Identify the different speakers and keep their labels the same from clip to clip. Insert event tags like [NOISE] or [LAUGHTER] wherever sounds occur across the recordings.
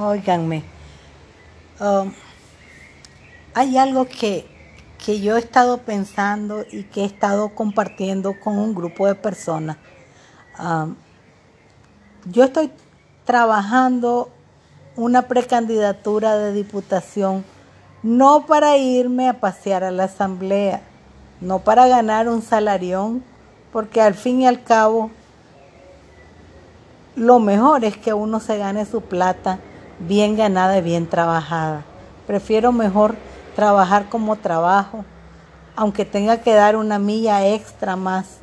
Speaker 1: Óiganme, um, hay algo que, que yo he estado pensando y que he estado compartiendo con un grupo de personas. Um, yo estoy trabajando una precandidatura de diputación no para irme a pasear a la asamblea, no para ganar un salarión, porque al fin y al cabo lo mejor es que uno se gane su plata bien ganada y bien trabajada. Prefiero mejor trabajar como trabajo, aunque tenga que dar una milla extra más.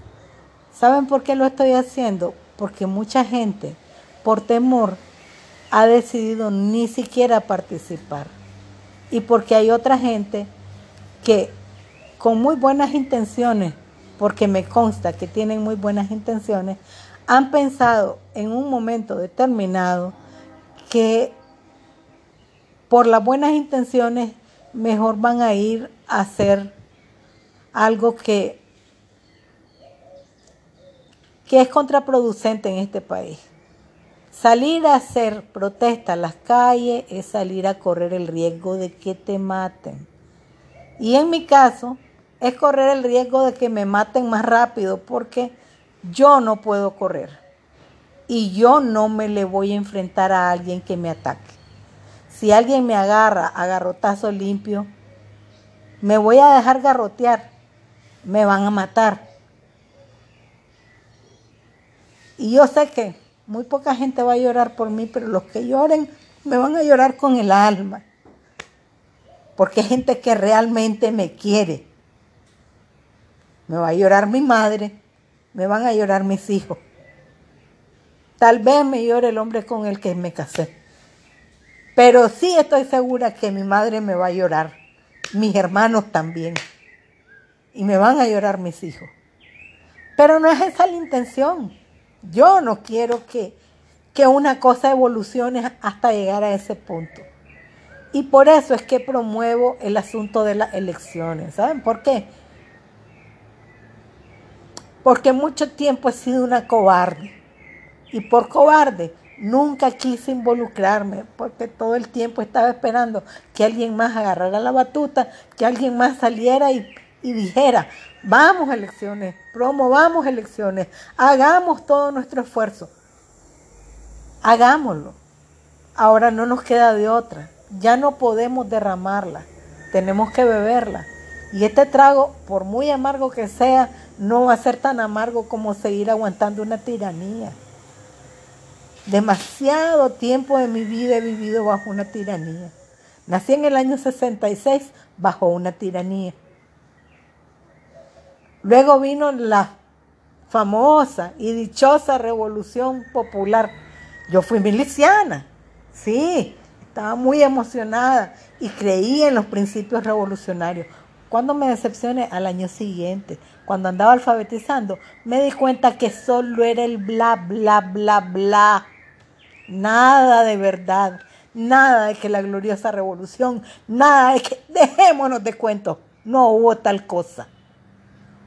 Speaker 1: ¿Saben por qué lo estoy haciendo? Porque mucha gente, por temor, ha decidido ni siquiera participar. Y porque hay otra gente que con muy buenas intenciones, porque me consta que tienen muy buenas intenciones, han pensado en un momento determinado que por las buenas intenciones mejor van a ir a hacer algo que, que es contraproducente en este país. Salir a hacer protesta a las calles es salir a correr el riesgo de que te maten. Y en mi caso es correr el riesgo de que me maten más rápido porque yo no puedo correr. Y yo no me le voy a enfrentar a alguien que me ataque. Si alguien me agarra a garrotazo limpio, me voy a dejar garrotear. Me van a matar. Y yo sé que muy poca gente va a llorar por mí, pero los que lloren me van a llorar con el alma. Porque hay gente que realmente me quiere. Me va a llorar mi madre, me van a llorar mis hijos. Tal vez me llore el hombre con el que me casé. Pero sí estoy segura que mi madre me va a llorar, mis hermanos también. Y me van a llorar mis hijos. Pero no es esa la intención. Yo no quiero que, que una cosa evolucione hasta llegar a ese punto. Y por eso es que promuevo el asunto de las elecciones. ¿Saben por qué? porque mucho tiempo he sido una cobarde. Y por cobarde nunca quise involucrarme, porque todo el tiempo estaba esperando que alguien más agarrara la batuta, que alguien más saliera y, dijera, vamos elecciones, promovamos elecciones, hagamos todo nuestro esfuerzo. Hagámoslo. Ahora no nos queda de otra. Ya no podemos derramarla. Tenemos que beberla. Y este trago, por muy amargo que sea, no va a ser tan amargo como seguir aguantando una tiranía. Demasiado tiempo de mi vida he vivido bajo una tiranía. Nací en el año 66 bajo una tiranía. Luego vino la famosa y dichosa revolución popular. Yo fui miliciana, sí, estaba muy emocionada y creí en los principios revolucionarios. Cuando me decepcioné? Al año siguiente, cuando andaba alfabetizando, me di cuenta que solo era el bla, bla, bla, bla. Nada de verdad, nada de que la gloriosa revolución, nada de que dejémonos de cuentos, no hubo tal cosa.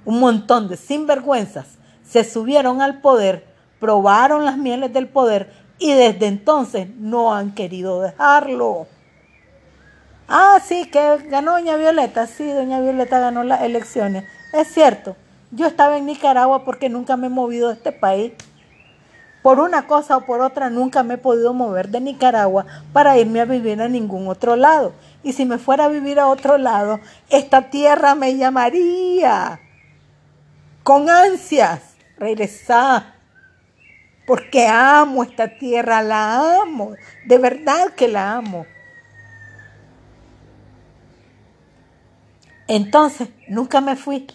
Speaker 1: Un montón de sinvergüenzas se subieron al poder, probaron las mieles del poder y desde entonces no han querido dejarlo. Ah, sí, que ganó doña Violeta. Sí, doña Violeta ganó las elecciones. Es cierto, yo estaba en Nicaragua porque nunca me he movido de este país. Por una cosa o por otra nunca me he podido mover de Nicaragua para irme a vivir a ningún otro lado. Y si me fuera a vivir a otro lado, esta tierra me llamaría con ansias regresar. Porque amo esta tierra, la amo, de verdad que la amo. Entonces, nunca me fui.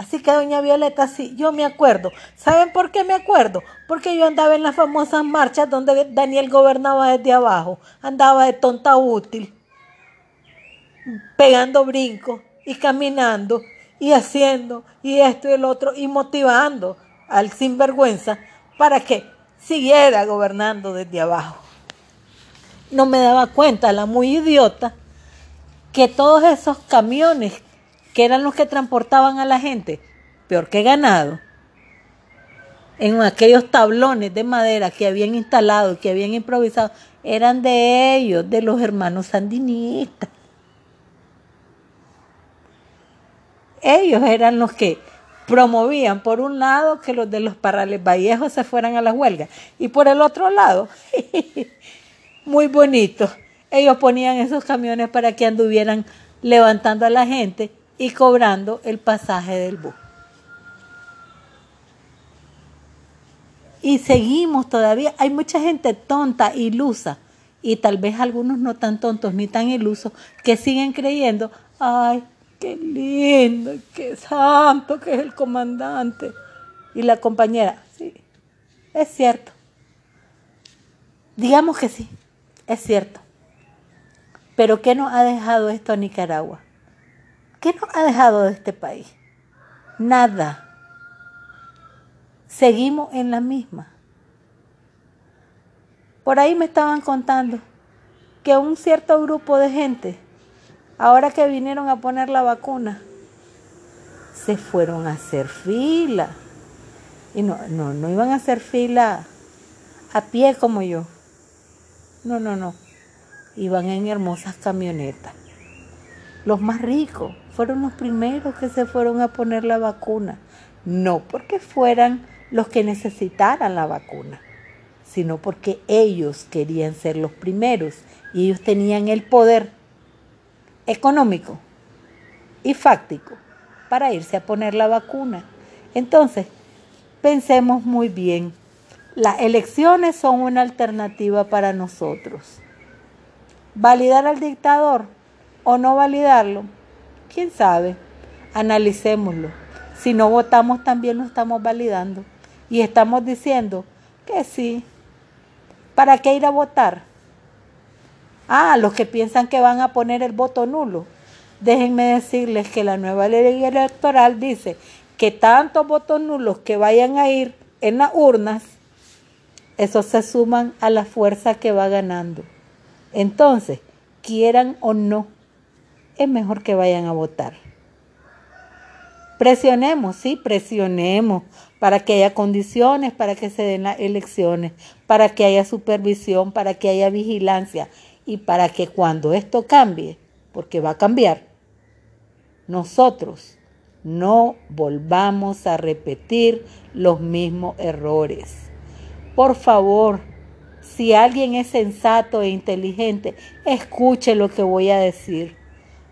Speaker 1: Así que doña Violeta, sí, yo me acuerdo. ¿Saben por qué me acuerdo? Porque yo andaba en las famosas marchas donde Daniel gobernaba desde abajo. Andaba de tonta útil, pegando brincos y caminando y haciendo y esto y el otro y motivando al sinvergüenza para que siguiera gobernando desde abajo. No me daba cuenta, la muy idiota, que todos esos camiones que eran los que transportaban a la gente, peor que ganado, en aquellos tablones de madera que habían instalado que habían improvisado, eran de ellos, de los hermanos sandinistas. Ellos eran los que promovían, por un lado, que los de los Parrales Vallejos se fueran a la huelga, y por el otro lado, [LAUGHS] muy bonito, ellos ponían esos camiones para que anduvieran levantando a la gente y cobrando el pasaje del bus. Y seguimos todavía. Hay mucha gente tonta, ilusa, y tal vez algunos no tan tontos ni tan ilusos, que siguen creyendo, ay, qué lindo, qué santo que es el comandante. Y la compañera, sí, es cierto. Digamos que sí, es cierto. Pero ¿qué nos ha dejado esto a Nicaragua? ¿Qué nos ha dejado de este país? Nada. Seguimos en la misma. Por ahí me estaban contando que un cierto grupo de gente, ahora que vinieron a poner la vacuna, se fueron a hacer fila. Y no, no, no iban a hacer fila a pie como yo. No, no, no iban en hermosas camionetas. Los más ricos fueron los primeros que se fueron a poner la vacuna, no porque fueran los que necesitaran la vacuna, sino porque ellos querían ser los primeros y ellos tenían el poder económico y fáctico para irse a poner la vacuna. Entonces, pensemos muy bien, las elecciones son una alternativa para nosotros. ¿Validar al dictador o no validarlo? ¿Quién sabe? Analicémoslo. Si no votamos también lo estamos validando. Y estamos diciendo que sí. ¿Para qué ir a votar? Ah, los que piensan que van a poner el voto nulo. Déjenme decirles que la nueva ley electoral dice que tantos votos nulos que vayan a ir en las urnas, esos se suman a la fuerza que va ganando. Entonces, quieran o no, es mejor que vayan a votar. Presionemos, sí, presionemos para que haya condiciones, para que se den las elecciones, para que haya supervisión, para que haya vigilancia y para que cuando esto cambie, porque va a cambiar, nosotros no volvamos a repetir los mismos errores. Por favor, si alguien es sensato e inteligente, escuche lo que voy a decir.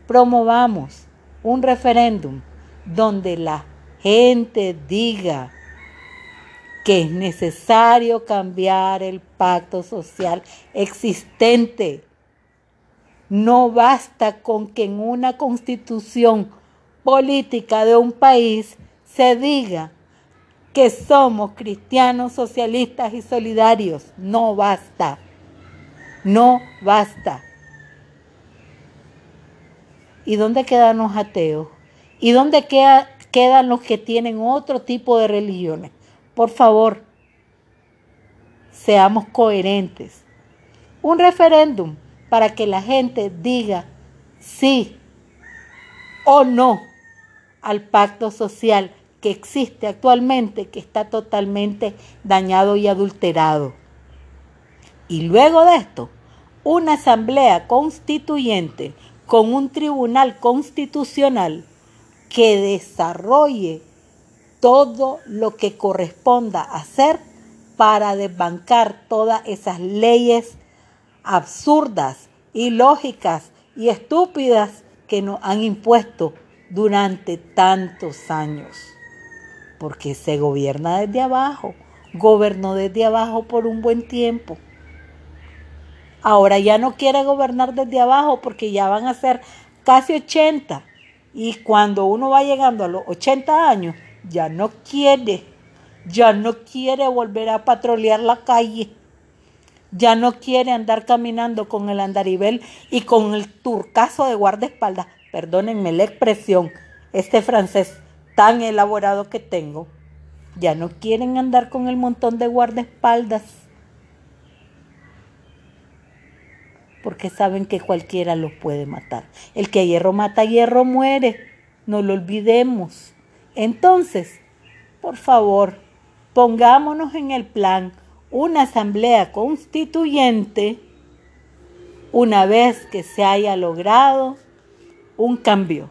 Speaker 1: Promovamos un referéndum donde la gente diga que es necesario cambiar el pacto social existente. No basta con que en una constitución política de un país se diga que somos cristianos, socialistas y solidarios. No basta. No basta. ¿Y dónde quedan los ateos? ¿Y dónde quedan los que tienen otro tipo de religiones? Por favor, seamos coherentes. Un referéndum para que la gente diga sí o no al pacto social que existe actualmente, que está totalmente dañado y adulterado. Y luego de esto, una asamblea constituyente con un tribunal constitucional que desarrolle todo lo que corresponda hacer para desbancar todas esas leyes absurdas, ilógicas y estúpidas que nos han impuesto durante tantos años porque se gobierna desde abajo, gobernó desde abajo por un buen tiempo. Ahora ya no quiere gobernar desde abajo porque ya van a ser casi 80. Y cuando uno va llegando a los 80 años, ya no quiere, ya no quiere volver a patrullar la calle. Ya no quiere andar caminando con el andarivel y con el turcazo de guardaespaldas. Perdónenme la expresión, este francés tan elaborado que tengo, ya no quieren andar con el montón de guardaespaldas. Porque saben que cualquiera los puede matar. El que a hierro mata, a hierro muere. No lo olvidemos. Entonces, por favor, pongámonos en el plan una asamblea constituyente una vez que se haya logrado un cambio.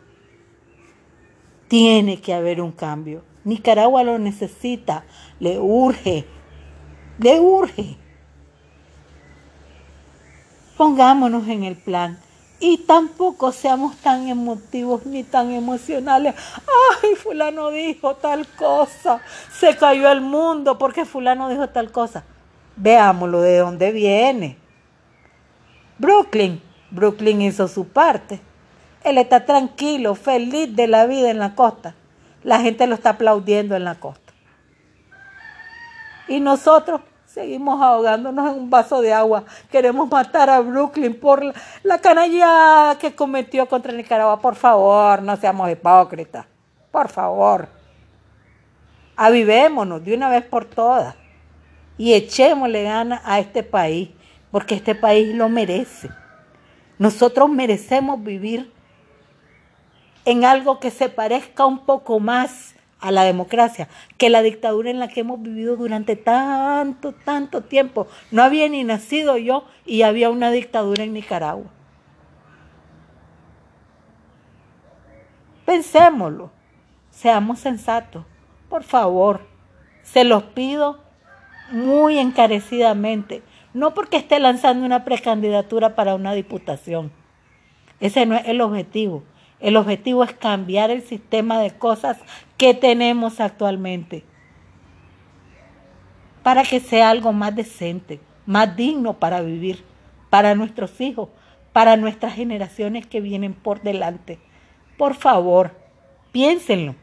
Speaker 1: Tiene que haber un cambio. Nicaragua lo necesita, le urge, le urge. Pongámonos en el plan y tampoco seamos tan emotivos ni tan emocionales. Ay, fulano dijo tal cosa, se cayó el mundo porque fulano dijo tal cosa. Veámoslo de dónde viene. Brooklyn, Brooklyn hizo su parte. Él está tranquilo, feliz de la vida en la costa. La gente lo está aplaudiendo en la costa. Y nosotros seguimos ahogándonos en un vaso de agua. Queremos matar a Brooklyn por la canalla que cometió contra Nicaragua. Por favor, no seamos hipócritas. Por favor. Avivémonos de una vez por todas y echémosle ganas a este país, porque este país lo merece. Nosotros merecemos vivir en algo que se parezca un poco más a la democracia que la dictadura en la que hemos vivido durante tanto, tanto tiempo. No había ni nacido yo y había una dictadura en Nicaragua. Pensémoslo, seamos sensatos, por favor, se los pido muy encarecidamente, no porque esté lanzando una precandidatura para una diputación, ese no es el objetivo. El objetivo es cambiar el sistema de cosas que tenemos actualmente para que sea algo más decente, más digno para vivir, para nuestros hijos, para nuestras generaciones que vienen por delante. Por favor, piénsenlo.